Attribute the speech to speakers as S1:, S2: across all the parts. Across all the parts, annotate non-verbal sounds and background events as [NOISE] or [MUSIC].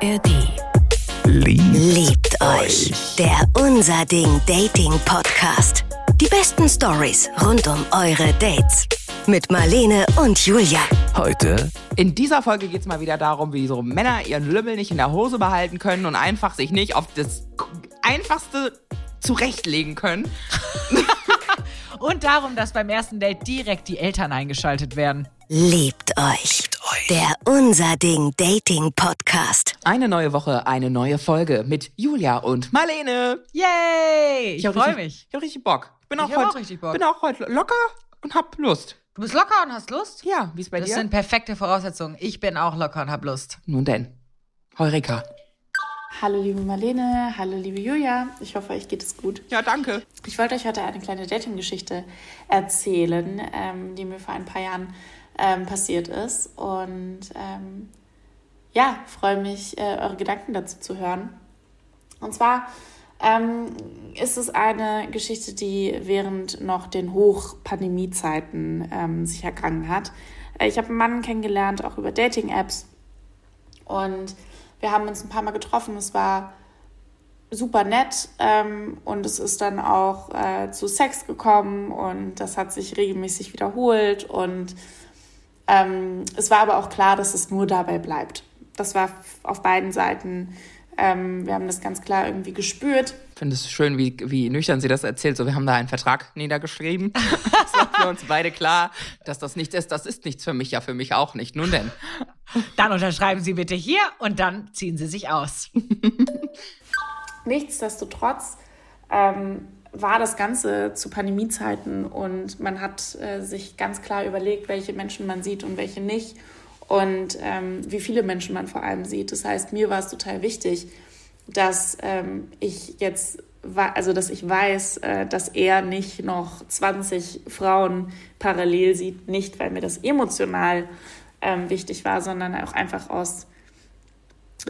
S1: ARD.
S2: Liebt,
S3: Liebt euch. Der Unser Ding Dating Podcast. Die besten Stories rund um eure Dates. Mit Marlene und Julia.
S2: heute
S4: In dieser Folge geht es mal wieder darum, wie so Männer ihren Lümmel nicht in der Hose behalten können und einfach sich nicht auf das Einfachste zurechtlegen können. [LAUGHS]
S5: Und darum, dass beim ersten Date direkt die Eltern eingeschaltet werden.
S3: Liebt euch. Der Unser Ding Dating Podcast.
S4: Eine neue Woche, eine neue Folge mit Julia und Marlene.
S5: Yay! Ich
S4: hab
S5: freue mich.
S4: Ich habe richtig Bock. Ich bin auch,
S5: Ich hab
S4: heute,
S5: auch richtig Bock.
S4: bin auch heute locker und hab Lust.
S5: Du bist locker und hast Lust?
S4: Ja, wie ist bei
S5: Das
S4: dir?
S5: sind perfekte Voraussetzungen. Ich bin auch locker und hab Lust.
S4: Nun denn. Heureka.
S6: Hallo liebe Marlene, hallo liebe Julia. Ich hoffe, euch geht es gut.
S4: Ja, danke.
S6: Ich wollte euch heute eine kleine Dating-Geschichte erzählen, ähm, die mir vor ein paar Jahren ähm, passiert ist. Und ähm, ja, freue mich, äh, eure Gedanken dazu zu hören. Und zwar ähm, ist es eine Geschichte, die während noch den Hoch-Pandemie-Zeiten ähm, sich ergangen hat. Äh, Ich habe einen Mann kennengelernt, auch über Dating-Apps. Und wir haben uns ein paar Mal getroffen. Es war super nett ähm, und es ist dann auch äh, zu Sex gekommen und das hat sich regelmäßig wiederholt und ähm, es war aber auch klar, dass es nur dabei bleibt. Das war auf beiden Seiten. Ähm, wir haben das ganz klar irgendwie gespürt.
S4: Ich finde es schön, wie, wie nüchtern sie das erzählt. So, wir haben da einen Vertrag niedergeschrieben. [LAUGHS] das war für uns beide klar, dass das nichts ist. Das ist nichts für mich, ja für mich auch nicht. Nun denn.
S5: Dann unterschreiben Sie bitte hier und dann ziehen Sie sich aus.
S6: Nichtsdestotrotz ähm, war das Ganze zu Pandemiezeiten und man hat äh, sich ganz klar überlegt, welche Menschen man sieht und welche nicht und ähm, wie viele Menschen man vor allem sieht. Das heißt, mir war es total wichtig, dass ähm, ich jetzt, also dass ich weiß, äh, dass er nicht noch 20 Frauen parallel sieht, nicht weil mir das emotional ähm, wichtig war, sondern auch einfach aus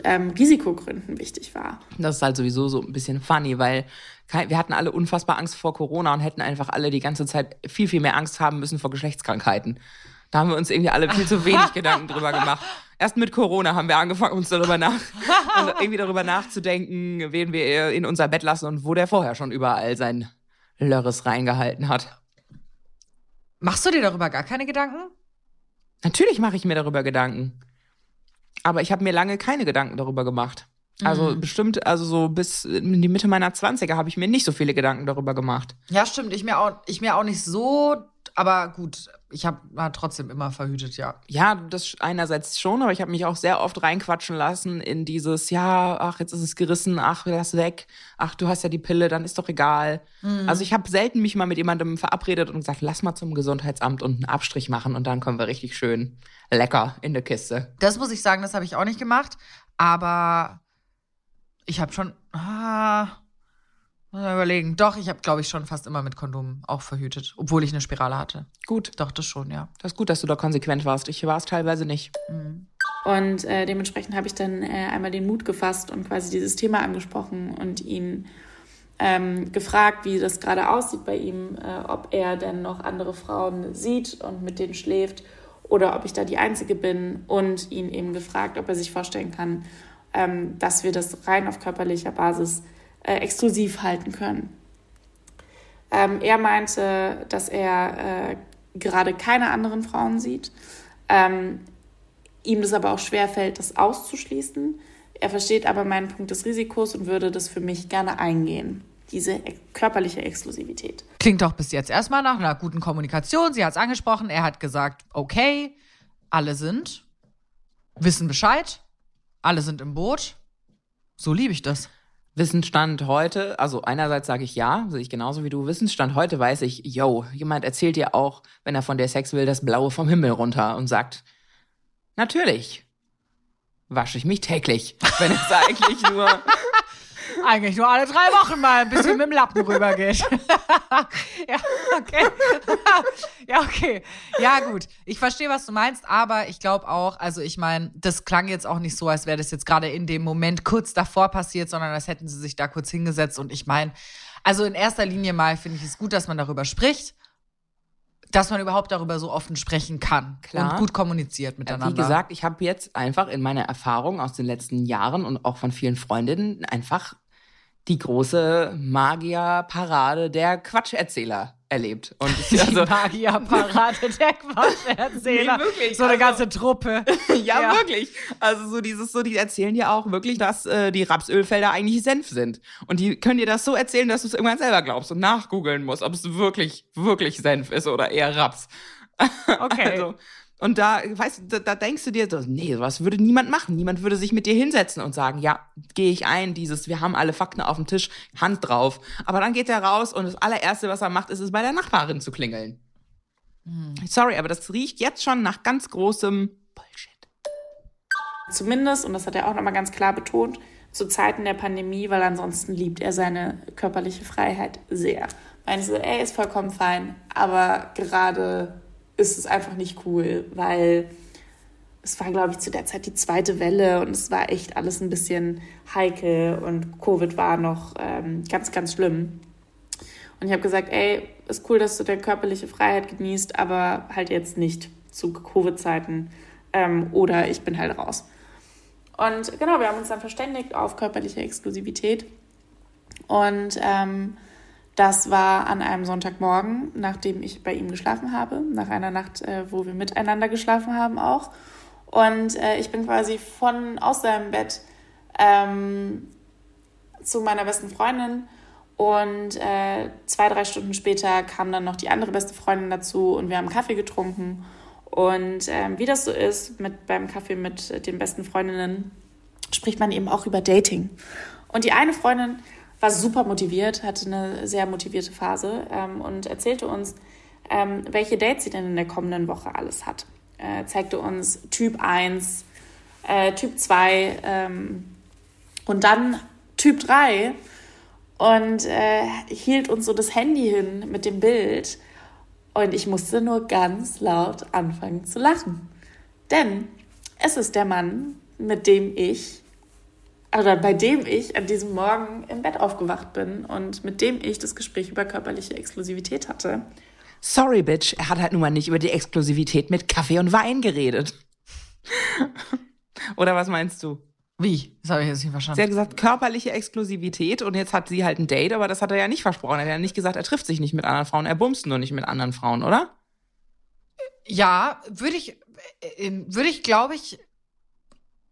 S6: ähm, Risikogründen wichtig war.
S4: Das ist halt sowieso so ein bisschen funny, weil wir hatten alle unfassbar Angst vor Corona und hätten einfach alle die ganze Zeit viel, viel mehr Angst haben müssen vor Geschlechtskrankheiten. Da haben wir uns irgendwie alle viel zu wenig Gedanken [LAUGHS] drüber gemacht. Erst mit Corona haben wir angefangen, uns darüber nach und irgendwie darüber nachzudenken, wen wir in unser Bett lassen und wo der vorher schon überall sein Lörres reingehalten hat.
S5: Machst du dir darüber gar keine Gedanken?
S4: Natürlich mache ich mir darüber Gedanken. Aber ich habe mir lange keine Gedanken darüber gemacht. Also bestimmt, also so bis in die Mitte meiner 20er habe ich mir nicht so viele Gedanken darüber gemacht.
S5: Ja, stimmt. Ich mir auch, ich mir auch nicht so, aber gut, ich habe trotzdem immer verhütet, ja.
S4: Ja, das einerseits schon, aber ich habe mich auch sehr oft reinquatschen lassen in dieses, ja, ach, jetzt ist es gerissen, ach, lass weg, ach, du hast ja die Pille, dann ist doch egal. Also ich habe selten mich mal mit jemandem verabredet und gesagt, lass mal zum Gesundheitsamt und einen Abstrich machen und dann kommen wir richtig schön lecker in der Kiste.
S5: Das muss ich sagen, das habe ich auch nicht gemacht. Aber ich habe schon. Ah, muss mal überlegen. Doch, ich habe, glaube ich, schon fast immer mit Kondom auch verhütet, obwohl ich eine Spirale hatte.
S4: Gut,
S5: Doch, das schon, ja.
S4: das ist gut, dass du da konsequent warst. Ich war es teilweise nicht.
S6: Und äh, dementsprechend habe ich dann äh, einmal den Mut gefasst und quasi dieses Thema angesprochen und ihn ähm, gefragt, wie das gerade aussieht bei ihm, äh, ob er denn noch andere Frauen sieht und mit denen schläft oder ob ich da die Einzige bin und ihn eben gefragt, ob er sich vorstellen kann, ähm, dass wir das rein auf körperlicher Basis äh, exklusiv halten können. Ähm, er meinte, dass er äh, gerade keine anderen Frauen sieht. Ähm, ihm das aber auch schwer fällt, das auszuschließen. Er versteht aber meinen Punkt des Risikos und würde das für mich gerne eingehen, diese körperliche Exklusivität.
S5: Klingt doch bis jetzt erstmal nach einer guten Kommunikation. Sie hat es angesprochen. Er hat gesagt, okay, alle sind, wissen Bescheid, alle sind im Boot. So liebe ich das.
S4: Wissensstand heute, also einerseits sage ich ja, sehe ich genauso wie du. Wissensstand heute weiß ich, yo, jemand erzählt dir auch, wenn er von dir Sex will, das Blaue vom Himmel runter und sagt, natürlich wasche ich mich täglich, wenn es [LAUGHS] eigentlich nur
S5: Eigentlich nur alle drei Wochen mal ein bisschen mit dem Lappen rübergeht. [LAUGHS] ja, okay. [LAUGHS] ja, okay. Ja, gut. Ich verstehe, was du meinst, aber ich glaube auch, also ich meine, das klang jetzt auch nicht so, als wäre das jetzt gerade in dem Moment kurz davor passiert, sondern als hätten sie sich da kurz hingesetzt. Und ich meine, also in erster Linie mal finde ich es gut, dass man darüber spricht. Dass man überhaupt darüber so offen sprechen kann
S4: Klar.
S5: und gut kommuniziert miteinander.
S4: Wie gesagt, ich habe jetzt einfach in meiner Erfahrung aus den letzten Jahren und auch von vielen Freundinnen einfach die große Magierparade der Quatscherzähler erlebt. Und [LAUGHS] ich,
S5: die
S4: also,
S5: Magierparade [LAUGHS] der Quatscherzähler.
S4: Nee, wirklich,
S5: So eine
S4: also-
S5: ganze Truppe. [LAUGHS]
S4: ja,
S5: Ja.
S4: wirklich. Also so dieses, so die erzählen dir auch wirklich, dass äh, die Rapsölfelder eigentlich Senf sind. Und die können dir das so erzählen, dass du es irgendwann selber glaubst und nachgoogeln musst, ob es wirklich, wirklich Senf ist oder eher Raps.
S5: Okay.
S4: Also, und da, weißt du, da, da denkst du dir, so, nee, was würde niemand machen. Niemand würde sich mit dir hinsetzen und sagen, ja, gehe ich ein, dieses, wir haben alle Fakten auf dem Tisch, Hand drauf. Aber dann geht er raus und das allererste, was er macht, ist es bei der Nachbarin zu klingeln. Sorry, aber das riecht jetzt schon nach ganz großem Bullshit.
S6: Zumindest, und das hat er auch nochmal ganz klar betont, zu Zeiten der Pandemie, weil ansonsten liebt er seine körperliche Freiheit sehr. Meinte so, ey, ist vollkommen fein, aber gerade ist es einfach nicht cool, weil es war, glaube ich, zu der Zeit die zweite Welle und es war echt alles ein bisschen heikel und Covid war noch ähm, ganz, ganz schlimm. Und ich habe gesagt, ey, ist cool, dass du deine körperliche Freiheit genießt, aber halt jetzt nicht zu Covid-Zeiten ähm, oder ich bin halt raus. Und genau, wir haben uns dann verständigt auf körperliche Exklusivität. Und ähm, das war an einem Sonntagmorgen, nachdem ich bei ihm geschlafen habe, nach einer Nacht, äh, wo wir miteinander geschlafen haben auch. Und äh, ich bin quasi von aus seinem Bett ähm, zu meiner besten Freundin und äh, zwei, drei Stunden später kam dann noch die andere beste Freundin dazu und wir haben Kaffee getrunken. Und ähm, wie das so ist mit, beim Kaffee mit den besten Freundinnen, spricht man eben auch über Dating. Und die eine Freundin war super motiviert, hatte eine sehr motivierte Phase ähm, und erzählte uns, ähm, welche Dates sie denn in der kommenden Woche alles hat. Äh, zeigte uns Typ 1, äh, Typ 2 ähm, und dann Typ 3 und äh, hielt uns so das Handy hin mit dem Bild. Und ich musste nur ganz laut anfangen zu lachen. Denn es ist der Mann, mit dem ich, oder bei dem ich an diesem Morgen im Bett aufgewacht bin und mit dem ich das Gespräch über körperliche Exklusivität hatte.
S4: Sorry, Bitch, er hat halt nun mal nicht über die Exklusivität mit Kaffee und Wein geredet. Oder was meinst du?
S5: Wie? Das habe ich jetzt nicht
S4: Sie
S5: verstanden.
S4: hat gesagt, körperliche Exklusivität und jetzt hat sie halt ein Date, aber das hat er ja nicht versprochen. Er hat ja nicht gesagt, er trifft sich nicht mit anderen Frauen, er bumst nur nicht mit anderen Frauen, oder?
S5: Ja, würde ich, äh, würde ich, glaube ich,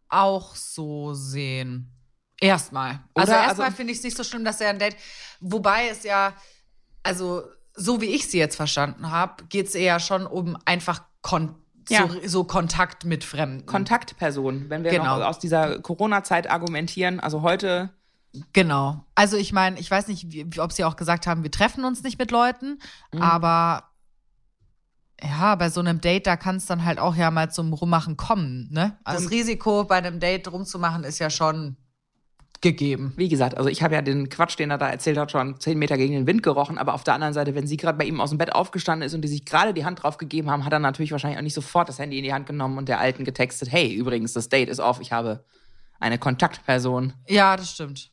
S5: auch so sehen. Erstmal. Also
S4: Oder,
S5: erstmal
S4: also-
S5: finde ich es nicht so schlimm, dass er ein Date. Wobei es ja, also so wie ich sie jetzt verstanden habe, geht es eher schon um einfach kon
S4: Ja.
S5: so, so Kontakt mit Fremden.
S4: Kontaktperson, wenn wir
S5: Genau.
S4: noch aus dieser Corona-Zeit argumentieren. Also heute,
S5: Genau. Also ich meine, ich weiß nicht, wie- ob sie auch gesagt haben, wir treffen uns nicht mit Leuten,
S4: Mhm.
S5: aber ja, bei so einem Date, da kann es dann halt auch ja mal zum Rummachen kommen, ne? Also das Risiko bei einem Date rumzumachen ist ja schon gegeben.
S4: wie gesagt, also ich habe ja den Quatsch, den er da erzählt hat, schon zehn Meter gegen den Wind gerochen, aber auf der anderen Seite, wenn sie gerade bei ihm aus dem Bett aufgestanden ist und die sich gerade die Hand drauf gegeben haben, hat er natürlich wahrscheinlich auch nicht sofort das Handy in die Hand genommen und der Alten getextet, hey, übrigens, das Date ist auf, ich habe eine Kontaktperson.
S5: Ja, das stimmt.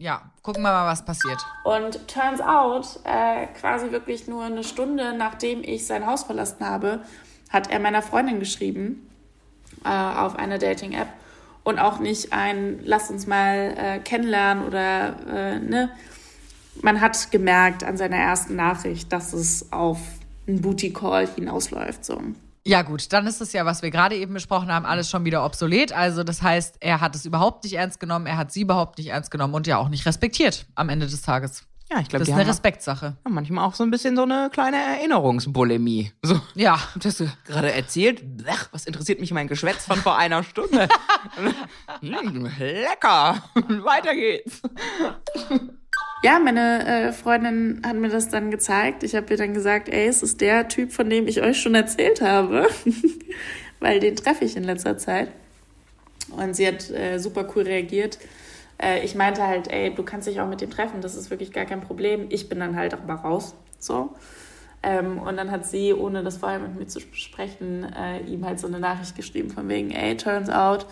S5: Ja, gucken wir mal, was passiert.
S6: Und turns out, äh, quasi wirklich nur eine Stunde nachdem ich sein Haus verlassen habe, hat er meiner Freundin geschrieben äh, auf einer Dating-App und auch nicht ein Lass uns mal äh, kennenlernen oder äh, ne. Man hat gemerkt an seiner ersten Nachricht, dass es auf einen Booty-Call hinausläuft. So.
S5: Ja, gut, dann ist es ja, was wir gerade eben besprochen haben, alles schon wieder obsolet. Also, das heißt, er hat es überhaupt nicht ernst genommen, er hat sie überhaupt nicht ernst genommen und ja auch nicht respektiert am Ende des Tages.
S4: Ja, ich glaube,
S5: Das ist eine Respektsache.
S4: ja, manchmal auch so ein bisschen so eine kleine Erinnerungsbulimie. So,
S5: Ja. [LAUGHS]
S4: das hast du gerade erzählt? Blech, was interessiert mich mein Geschwätz von vor einer Stunde? [LAUGHS] Hm, lecker. [LAUGHS] Weiter geht's.
S6: Ja, meine äh, Freundin hat mir das dann gezeigt. Ich habe ihr dann gesagt, ey, es ist der Typ, von dem ich euch schon erzählt habe, [LAUGHS] weil den treffe ich in letzter Zeit. Und sie hat äh, super cool reagiert. Äh, ich meinte halt, ey, du kannst dich auch mit dem treffen, das ist wirklich gar kein Problem. Ich bin dann halt auch mal raus, so. Ähm, und dann hat sie, ohne das vorher mit mir zu besprechen, äh, ihm halt so eine Nachricht geschrieben von wegen, ey, turns out,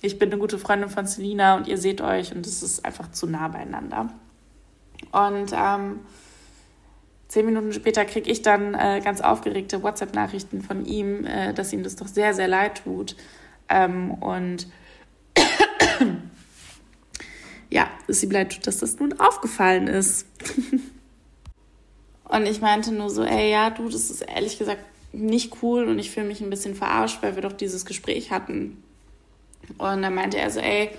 S6: ich bin eine gute Freundin von Selina und ihr seht euch und es ist einfach zu nah beieinander. Und ähm, zehn Minuten später kriege ich dann äh, ganz aufgeregte WhatsApp-Nachrichten von ihm, äh, dass ihm das doch sehr, sehr leid tut. Ähm, und [CLEARS THROAT] ja, dass ihm leid dass das nun aufgefallen ist. [LAUGHS] und ich meinte nur so, ey, ja, du, das ist ehrlich gesagt nicht cool und ich fühle mich ein bisschen verarscht, weil wir doch dieses Gespräch hatten. Und dann meinte er so, ey,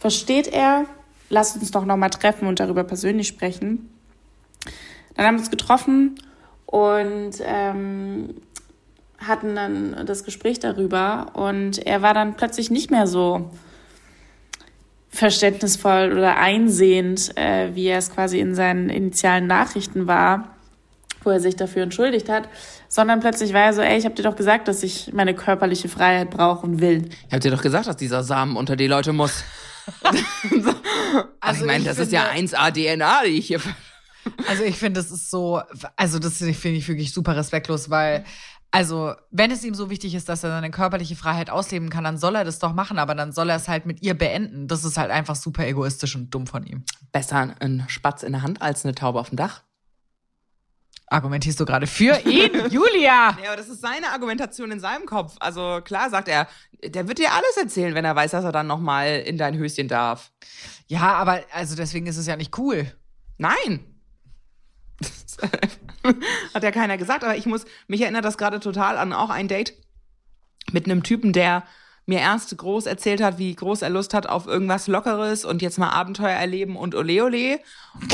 S6: versteht er? Lass uns doch nochmal treffen und darüber persönlich sprechen. Dann haben wir uns getroffen und ähm, hatten dann das Gespräch darüber und er war dann plötzlich nicht mehr so verständnisvoll oder einsehend, äh, wie er es quasi in seinen initialen Nachrichten war, wo er sich dafür entschuldigt hat, sondern plötzlich war er so, ey, ich habe dir doch gesagt, dass ich meine körperliche Freiheit brauche und will.
S4: Ich hab dir doch gesagt, dass dieser Samen unter die Leute muss. [LAUGHS] so. Also ich meine, das ist ja 1A DNA, die ich hier. [LAUGHS]
S5: Also ich finde, das ist so, also das finde ich wirklich super respektlos, weil also, wenn es ihm so wichtig ist, dass er seine körperliche Freiheit ausleben kann, dann soll er das doch machen, aber dann soll er es halt mit ihr beenden. Das ist halt einfach super egoistisch und dumm von ihm.
S4: Besser ein Spatz in der Hand als eine Taube auf dem Dach.
S5: Argumentierst du gerade für ihn, [LAUGHS] Julia?
S4: Ja, aber das ist seine Argumentation in seinem Kopf. Also klar sagt er, der wird dir alles erzählen, wenn er weiß, dass er dann nochmal in dein Höschen darf.
S5: Ja, aber also deswegen ist es ja nicht cool.
S4: Nein. [LAUGHS] Hat ja keiner gesagt, aber ich muss, mich erinnert das gerade total an auch ein Date mit einem Typen, der mir erst groß erzählt hat, wie groß er Lust hat auf irgendwas Lockeres und jetzt mal Abenteuer erleben und ole ole.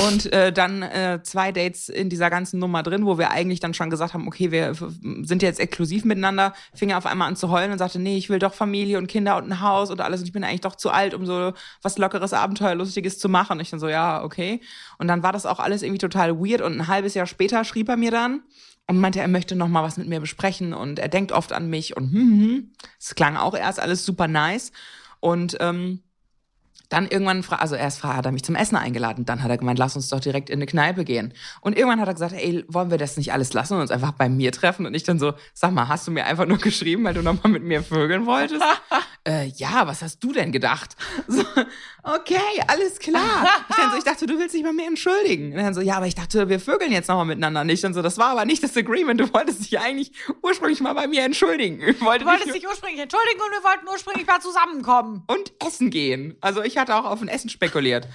S4: Und äh, dann äh, zwei Dates in dieser ganzen Nummer drin, wo wir eigentlich dann schon gesagt haben, okay, wir sind jetzt exklusiv miteinander, fing er auf einmal an zu heulen und sagte, nee, ich will doch Familie und Kinder und ein Haus und alles und ich bin eigentlich doch zu alt, um so was Lockeres, Abenteuerlustiges zu machen. Und ich dann so, ja, okay. Und dann war das auch alles irgendwie total weird und ein halbes Jahr später schrieb er mir dann, und meinte, er möchte noch mal was mit mir besprechen und er denkt oft an mich und hm, hm, hm. es klang auch erst alles super nice und ähm, dann irgendwann, also erst hat er mich zum Essen eingeladen, dann hat er gemeint, lass uns doch direkt in eine Kneipe gehen. Und irgendwann hat er gesagt, ey, wollen wir das nicht alles lassen und uns einfach bei mir treffen? Und ich dann so, sag mal, hast du mir einfach nur geschrieben, weil du nochmal mit mir vögeln wolltest? [LAUGHS] äh, ja, was hast du denn gedacht? [LAUGHS] So, okay, alles klar. Ich dann so, ich dachte, du willst dich bei mir entschuldigen. Und dann so, ja, aber ich dachte, wir vögeln jetzt nochmal miteinander nicht. Und so, das war aber nicht das Agreement. Du wolltest dich eigentlich ursprünglich mal bei mir entschuldigen. [LAUGHS]
S5: Wollte du wolltest dich ursprünglich entschuldigen und wir wollten ursprünglich mal zusammenkommen.
S4: Und essen gehen. Also ich hatte auch auf ein Essen spekuliert.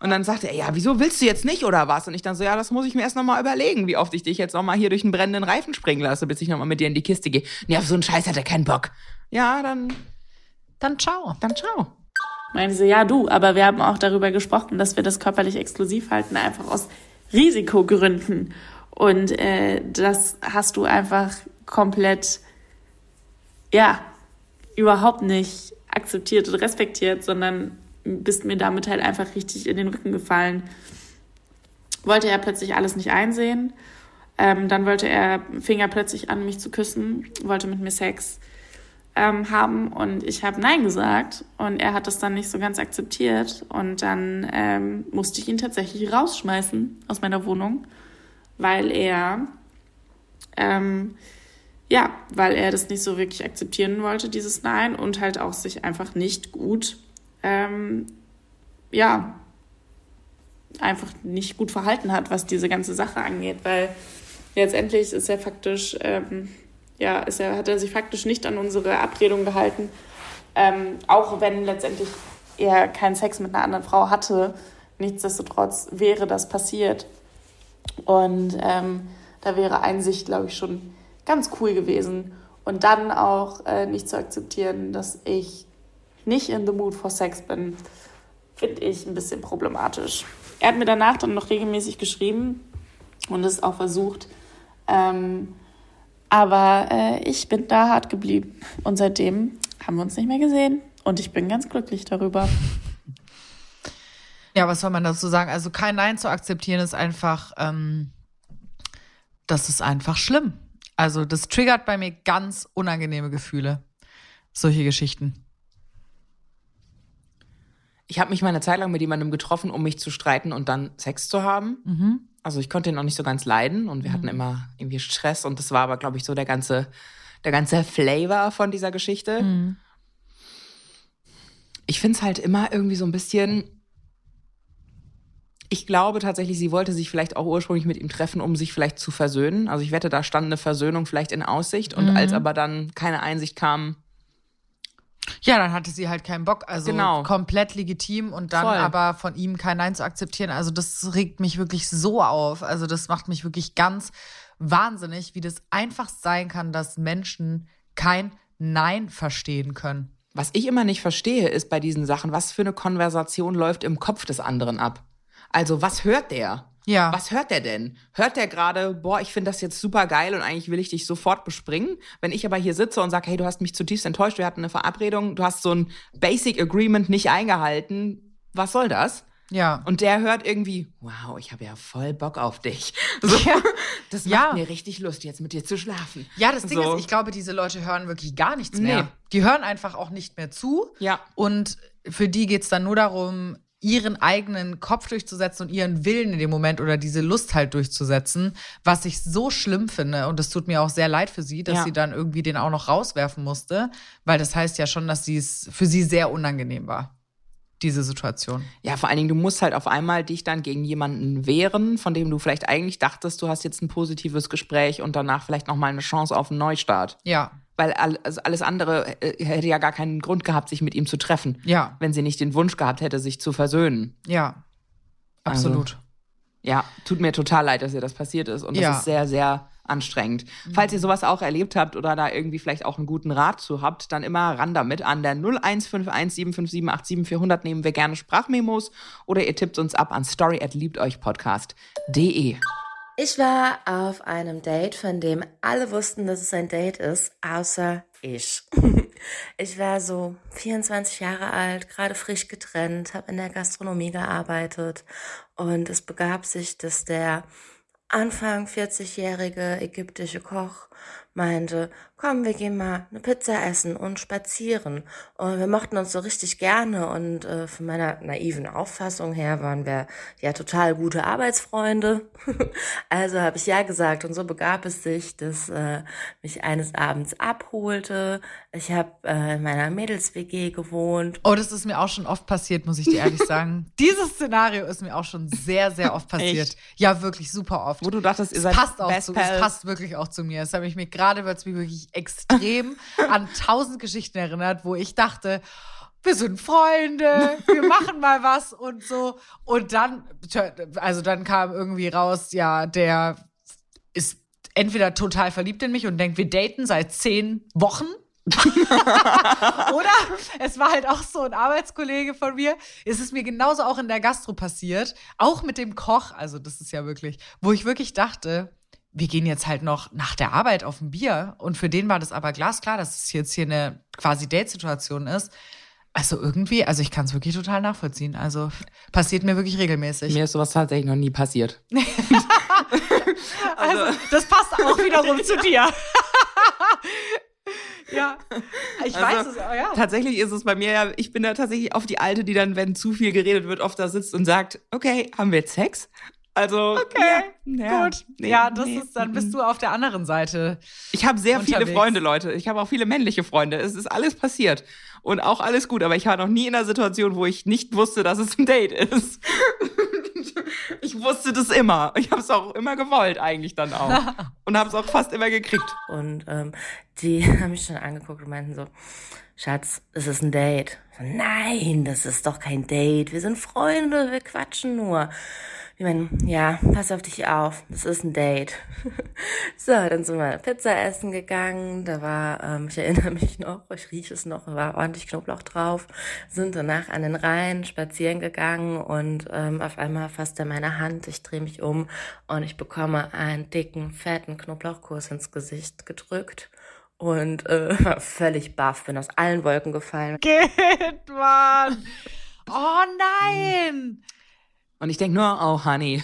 S4: Und dann sagte er, ja, wieso willst du jetzt nicht oder was? Und ich dann so, ja, das muss ich mir erst nochmal überlegen, wie oft ich dich jetzt nochmal hier durch einen brennenden Reifen springen lasse, bis ich nochmal mit dir in die Kiste gehe. Nee, auf so einen Scheiß hat er keinen Bock. Ja, dann,
S5: dann ciao.
S4: Dann ciao.
S6: Meinen sie, ja, du, aber wir haben auch darüber gesprochen, dass wir das körperlich exklusiv halten, einfach aus Risikogründen. Und äh, das hast du einfach komplett, ja, überhaupt nicht akzeptiert und respektiert, sondern bist mir damit halt einfach richtig in den Rücken gefallen. Wollte er plötzlich alles nicht einsehen. Ähm, dann wollte er, fing er plötzlich an, mich zu küssen, wollte mit mir Sex ähm, haben und ich habe Nein gesagt und er hat das dann nicht so ganz akzeptiert und dann ähm, musste ich ihn tatsächlich rausschmeißen aus meiner Wohnung, weil er ähm, ja, weil er das nicht so wirklich akzeptieren wollte, dieses Nein und halt auch sich einfach nicht gut ähm, ja, einfach nicht gut verhalten hat, was diese ganze Sache angeht, weil letztendlich ist er faktisch, ähm, ja, ist er, hat er sich faktisch nicht an unsere Abredung gehalten, ähm, auch wenn letztendlich er keinen Sex mit einer anderen Frau hatte, nichtsdestotrotz wäre das passiert. Und ähm, da wäre Einsicht, glaube ich, schon ganz cool gewesen. Und dann auch äh, nicht zu akzeptieren, dass ich nicht in the mood for Sex bin, finde ich ein bisschen problematisch. Er hat mir danach dann noch regelmäßig geschrieben und es auch versucht. Ähm, aber äh, ich bin da hart geblieben. Und seitdem haben wir uns nicht mehr gesehen. Und ich bin ganz glücklich darüber.
S5: Ja, was soll man dazu sagen? Also kein Nein zu akzeptieren ist einfach, ähm, das ist einfach schlimm. Also das triggert bei mir ganz unangenehme Gefühle. Solche Geschichten
S4: ich habe mich mal eine Zeit lang mit jemandem getroffen, um mich zu streiten und dann Sex zu haben. Mhm. Also ich konnte ihn noch nicht so ganz leiden und wir mhm. hatten immer irgendwie Stress und das war aber, glaube ich, so der ganze, der ganze Flavor von dieser Geschichte. Mhm. Ich finde es halt immer irgendwie so ein bisschen. Ich glaube tatsächlich, sie wollte sich vielleicht auch ursprünglich mit ihm treffen, um sich vielleicht zu versöhnen. Also ich wette, da stand eine Versöhnung vielleicht in Aussicht. Und als aber dann keine Einsicht kam,
S5: Ja, dann hatte sie halt keinen Bock. Also
S4: Genau.
S5: komplett legitim und dann
S4: Voll.
S5: aber von ihm kein Nein zu akzeptieren. Also das regt mich wirklich so auf. Also das macht mich wirklich ganz wahnsinnig, wie das einfach sein kann, dass Menschen kein Nein verstehen können.
S4: was ich immer nicht verstehe, ist bei diesen Sachen, was für eine Konversation läuft im Kopf des anderen ab. Also was hört der?
S5: Ja.
S4: Was hört der denn? Hört der gerade, boah, ich finde das jetzt super geil und eigentlich will ich dich sofort bespringen? Wenn ich aber hier sitze und sage, hey, du hast mich zutiefst enttäuscht, wir hatten eine Verabredung, du hast so ein Basic Agreement nicht eingehalten, was soll das?
S5: Ja.
S4: Und der hört irgendwie, wow, ich habe ja voll Bock auf dich. [LAUGHS] So, Das macht
S5: Ja.
S4: mir richtig Lust, jetzt mit dir zu schlafen.
S5: Ja, das Ding
S4: So.
S5: ist, ich glaube, diese Leute hören wirklich gar nichts
S4: Nee.
S5: mehr. Die hören einfach auch nicht mehr zu.
S4: Ja.
S5: Und für die geht's dann nur darum, ihren eigenen Kopf durchzusetzen und ihren Willen in dem Moment oder diese Lust halt durchzusetzen, was ich so schlimm finde. Und es tut mir auch sehr leid für sie, dass
S4: Ja.
S5: sie dann irgendwie den auch noch rauswerfen musste, weil das heißt ja schon, dass sie es für sie sehr unangenehm war, diese Situation.
S4: Ja, vor allen Dingen, du musst halt auf einmal dich dann gegen jemanden wehren, von dem du vielleicht eigentlich dachtest, du hast jetzt ein positives Gespräch und danach vielleicht nochmal eine Chance auf einen Neustart.
S5: Ja,
S4: Weil also alles andere äh, hätte ja gar keinen Grund gehabt, sich mit ihm zu treffen.
S5: Ja.
S4: Wenn sie nicht den Wunsch gehabt hätte, sich zu versöhnen.
S5: ja,
S4: Also,
S5: absolut.
S4: Ja, tut mir total leid, dass ihr das passiert ist. Und das
S5: Ja. Mhm.
S4: ist sehr, sehr anstrengend. Falls ihr sowas auch erlebt habt oder da irgendwie vielleicht auch einen guten Rat zu habt, dann immer ran damit. An der 0151 757 87400 nehmen wir gerne Sprachmemos oder ihr tippt uns ab an story at liebteuchpodcast.de.
S1: Ich war auf einem Date, von dem alle wussten, dass es ein Date ist, außer ich. [LAUGHS] Ich war so 24 Jahre alt, gerade frisch getrennt, habe in der Gastronomie gearbeitet und es begab sich, dass der Anfang 40-jährige ägyptische Koch meinte, komm, wir gehen mal eine Pizza essen und spazieren. Und wir mochten uns so richtig gerne und äh, von meiner naiven Auffassung her waren wir ja total gute Arbeitsfreunde. [LAUGHS] also habe ich ja gesagt und so begab es sich, dass äh, mich eines Abends abholte. Ich habe äh, in meiner Mädels-WG gewohnt
S5: Oh, das ist mir auch schon oft passiert, muss ich dir ehrlich sagen. [LAUGHS] Dieses Szenario ist mir auch schon sehr, sehr oft passiert.
S4: Echt?
S5: Ja, wirklich super oft.
S4: Wo du dachtest, ihr
S5: es
S4: seid
S5: passt auch zu, es passt wirklich auch zu mir. Es habe ich mir gerade wird's mich wirklich extrem [LAUGHS] an tausend Geschichten erinnert, wo ich dachte, wir sind Freunde, wir machen mal was und so. Und dann, also dann kam irgendwie raus, ja, der ist entweder total verliebt in mich und denkt, wir daten seit zehn Wochen. [LAUGHS] Oder es war halt auch so ein Arbeitskollege von mir. Es ist mir genauso auch in der Gastro passiert. Auch mit dem Koch. Also, das ist ja wirklich, wo ich wirklich dachte, wir gehen jetzt halt noch nach der Arbeit auf ein Bier. Und für den war das aber glasklar, dass es jetzt hier eine quasi Date-Situation ist. Also irgendwie, also ich kann es wirklich total nachvollziehen. Also passiert mir wirklich regelmäßig.
S4: Mir ist sowas tatsächlich noch nie passiert. [LAUGHS]
S5: Also, das passt auch wiederum zu dir. [LAUGHS] ja, ich weiß
S4: Also,
S5: es, aber ja.
S4: Tatsächlich ist es bei mir ja, ich bin da tatsächlich auf die Alte, die dann, wenn zu viel geredet wird, oft da sitzt und sagt, okay, haben wir jetzt Sex? Also,
S5: Okay,
S4: ja, ja,
S5: gut.
S4: nee,
S5: ja, das
S4: nee,
S5: ist, dann bist
S4: mm.
S5: du auf der anderen Seite.
S4: Ich habe sehr viele
S5: unterwegs.
S4: Freunde, Leute. Ich habe auch viele männliche Freunde. Es ist alles passiert. Und auch alles gut. Aber ich war noch nie in einer Situation, wo ich nicht wusste, dass es ein Date ist. [LAUGHS] ich wusste das immer. Ich habe es auch immer gewollt, eigentlich dann auch. [LAUGHS] Und habe es auch fast immer gekriegt.
S1: Und ähm, die [LAUGHS] haben mich schon angeguckt und meinten so, Schatz, es ist ein Date. So, Nein, das ist doch kein Date. Wir sind Freunde, wir quatschen nur. Ich meine, ja, pass auf dich auf, das ist ein Date. [LAUGHS] so, dann sind wir Pizza essen gegangen. Da war, ähm, ich erinnere [LAUGHS] mich noch, ich rieche es noch, da war ordentlich Knoblauch drauf. Sind danach an den Rhein spazieren gegangen und ähm, auf einmal fasst er meine Hand. Ich drehe mich um und ich bekomme einen dicken, fetten Knoblauchkurs ins Gesicht gedrückt. Und äh, [LAUGHS] war völlig baff, bin aus allen Wolken gefallen.
S5: Geht, Mann. Oh nein.
S4: Und ich denk nur, oh, Honey.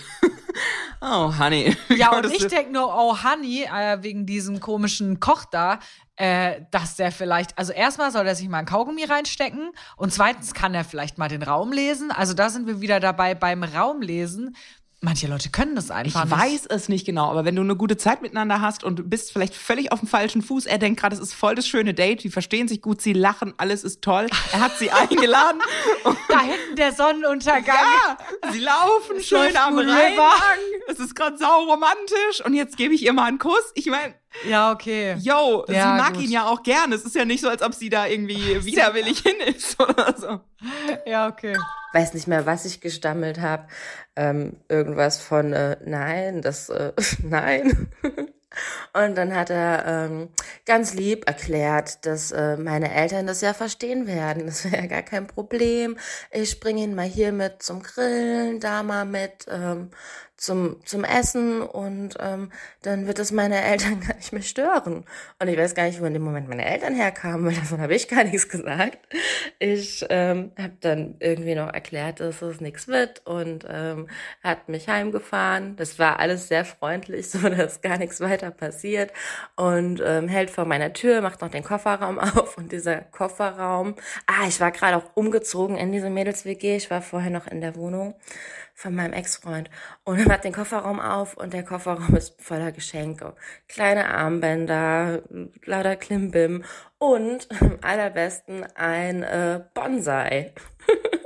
S4: [LAUGHS] oh, Honey.
S5: Ja, und ich denke nur, oh Honey, äh, wegen diesem komischen Koch da, äh, dass der vielleicht, also erstmal soll er sich mal ein Kaugummi reinstecken und zweitens kann er vielleicht mal den Raum lesen. Also da sind wir wieder dabei beim Raumlesen. Manche Leute können das
S4: Ich
S5: einfach nicht.
S4: weiß es nicht genau, aber wenn du eine gute Zeit miteinander hast und du bist vielleicht völlig auf dem falschen Fuß, er denkt gerade, es ist voll das schöne Date, die verstehen sich gut, sie lachen, alles ist toll. Er hat sie [LAUGHS] eingeladen.
S5: Da hinten der Sonnenuntergang.
S4: ja, sie laufen schön am
S5: Moon
S4: Rhein
S5: River.
S4: lang. Es ist gerade sau romantisch und jetzt gebe ich ihr mal einen Kuss. Ich meine,
S5: Ja, okay.
S4: yo,
S5: Ja,
S4: sie mag
S5: gut.
S4: ihn ja auch gerne. Es ist ja nicht so, als ob sie da irgendwie widerwillig hin ist oder so.
S5: Ja, okay.
S1: Weiß nicht mehr, was ich gestammelt habe. Ähm, irgendwas von äh, nein, das äh, [LAUGHS] nein. Und dann hat er ähm, ganz lieb erklärt, dass äh, meine Eltern das ja verstehen werden. Das wäre ja gar kein Problem. Ich bringe ihn mal hier mit zum Grillen, da mal mit ähm, zum, zum Essen und ähm, dann wird es meine Eltern [LAUGHS] gar nicht mehr stören. Und ich weiß gar nicht, wo in dem Moment meine Eltern herkamen, weil davon habe ich gar nichts gesagt. Ich ähm, habe dann irgendwie noch erklärt, dass es nichts wird und ähm, hat mich heimgefahren. Das war alles sehr freundlich, [LAUGHS] so dass gar nichts weiter passiert und ähm, hält vor meiner Tür, macht noch den Kofferraum [LAUGHS] auf und dieser Kofferraum. Ah, ich war gerade auch umgezogen in diese Mädels-WG. Ich war vorher noch in der Wohnung von meinem Ex-Freund und er macht den Kofferraum auf und der Kofferraum ist voller Geschenke. Kleine Armbänder, lauter Klimbim und am allerbesten ein äh, Bonsai. [LAUGHS]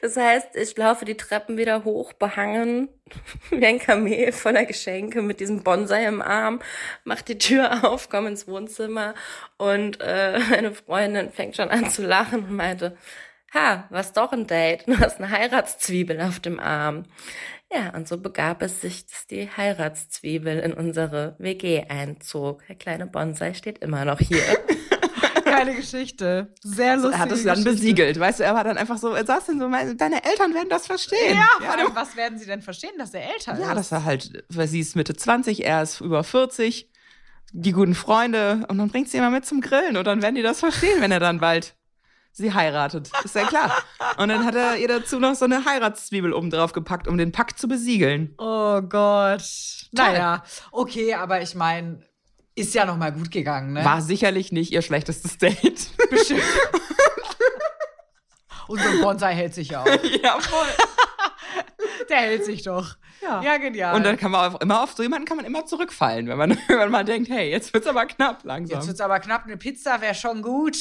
S1: Das heißt, ich laufe die Treppen wieder hoch, behangen, [LAUGHS] wie ein Kamel voller Geschenke mit diesem Bonsai im Arm, mach die Tür auf, komm ins Wohnzimmer und äh, [LAUGHS] meine Freundin fängt schon an zu lachen und meinte, ha, was doch ein Date, du hast eine Heiratszwiebel auf dem Arm. Ja, und so begab es sich, dass die Heiratszwiebel in unsere WG einzog. Der kleine Bonsai steht immer noch hier. [LAUGHS]
S5: Geile Geschichte. Sehr lustig.
S4: Er hat es dann besiegelt, weißt du, er war dann einfach so, er saß dann so, meine, deine Eltern werden das verstehen.
S5: Ja, vor allem, was werden sie denn verstehen, dass er älter ist?
S4: Ja, dass er halt, weil sie ist Mitte 20, er ist über 40, die guten Freunde und dann bringt sie immer mit zum Grillen und dann werden die das verstehen, wenn er dann bald sie heiratet. Ist ja klar. Und dann hat er ihr dazu noch so eine Heiratszwiebel oben drauf gepackt, um den Pakt zu besiegeln.
S5: Oh Gott. Naja, okay, aber ich meine, ist ja noch mal gut gegangen, ne?
S4: War sicherlich nicht ihr schlechtestes Date.
S5: Bestimmt. [LAUGHS] Unser Bonsai hält sich ja auch. [LAUGHS]
S4: ja, voll. [LAUGHS]
S5: Der hält sich doch.
S4: Ja.
S5: Ja, genial.
S4: Und dann kann man auf, immer auf so jemanden kann man immer zurückfallen, wenn man, wenn man mal denkt, hey, jetzt wird's aber knapp langsam.
S5: Jetzt wird's aber knapp, eine Pizza wäre schon gut.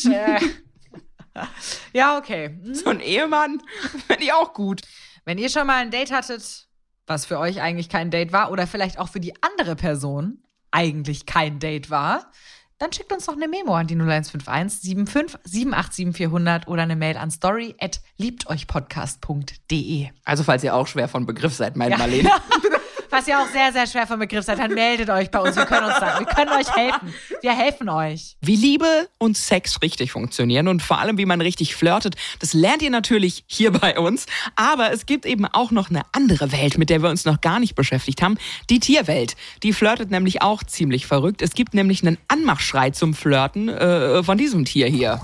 S5: [LAUGHS] Ja, okay. Hm.
S4: so ein Ehemann [LAUGHS] finde ich auch gut.
S5: Wenn ihr schon mal ein Date hattet, was für euch eigentlich kein Date war oder vielleicht auch für die andere Person eigentlich kein Date war, dann schickt uns doch eine Memo an die 0151 75 787 400 oder eine Mail an story at liebteuchpodcast.de.
S4: Also falls ihr auch schwer von Begriff seid, meine Marlene. [LAUGHS]
S5: Was ihr auch sehr, sehr schwer vom Begriff seid, dann meldet euch bei uns. Wir können uns da, wir können euch helfen. Wir helfen euch.
S4: Wie Liebe und Sex richtig funktionieren und vor allem, wie man richtig flirtet, das lernt ihr natürlich hier bei uns. Aber es gibt eben auch noch eine andere Welt, mit der wir uns noch gar nicht beschäftigt haben. Die Tierwelt. Die flirtet nämlich auch ziemlich verrückt. Es gibt nämlich einen Anmachschrei zum Flirten äh, von diesem Tier hier.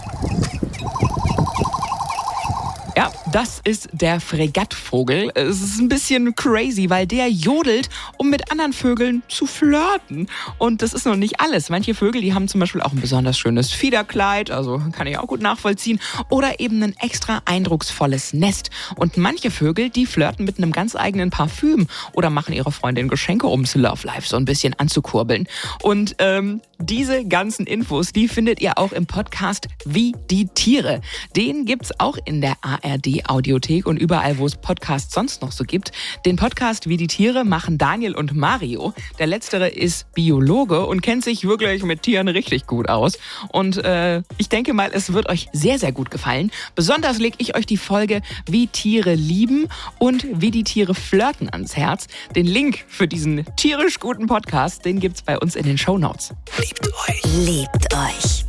S4: Das ist der Fregattvogel. Es ist ein bisschen crazy, weil der jodelt, um mit anderen Vögeln zu flirten. Und das ist noch nicht alles. Manche Vögel, die haben zum Beispiel auch ein besonders schönes Fiederkleid, also kann ich auch gut nachvollziehen, oder eben ein extra eindrucksvolles Nest. Und manche Vögel, die flirten mit einem ganz eigenen Parfüm oder machen ihrer Freundin Geschenke, ums Love Life so ein bisschen anzukurbeln. Und ähm, diese ganzen Infos, die findet ihr auch im Podcast Wie die Tiere. Den gibt's auch in der ARD Audiothek und überall, wo es Podcasts sonst noch so gibt. Den Podcast Wie die Tiere machen Daniel und Mario. Der letztere ist Biologe und kennt sich wirklich mit Tieren richtig gut aus. Und äh, ich denke mal, es wird euch sehr, sehr gut gefallen. Besonders lege ich euch die Folge Wie Tiere lieben und Wie die Tiere flirten ans Herz. Den Link für diesen tierisch guten Podcast, den gibt's bei uns in den Shownotes.
S2: Liebt euch.
S3: Liebt euch.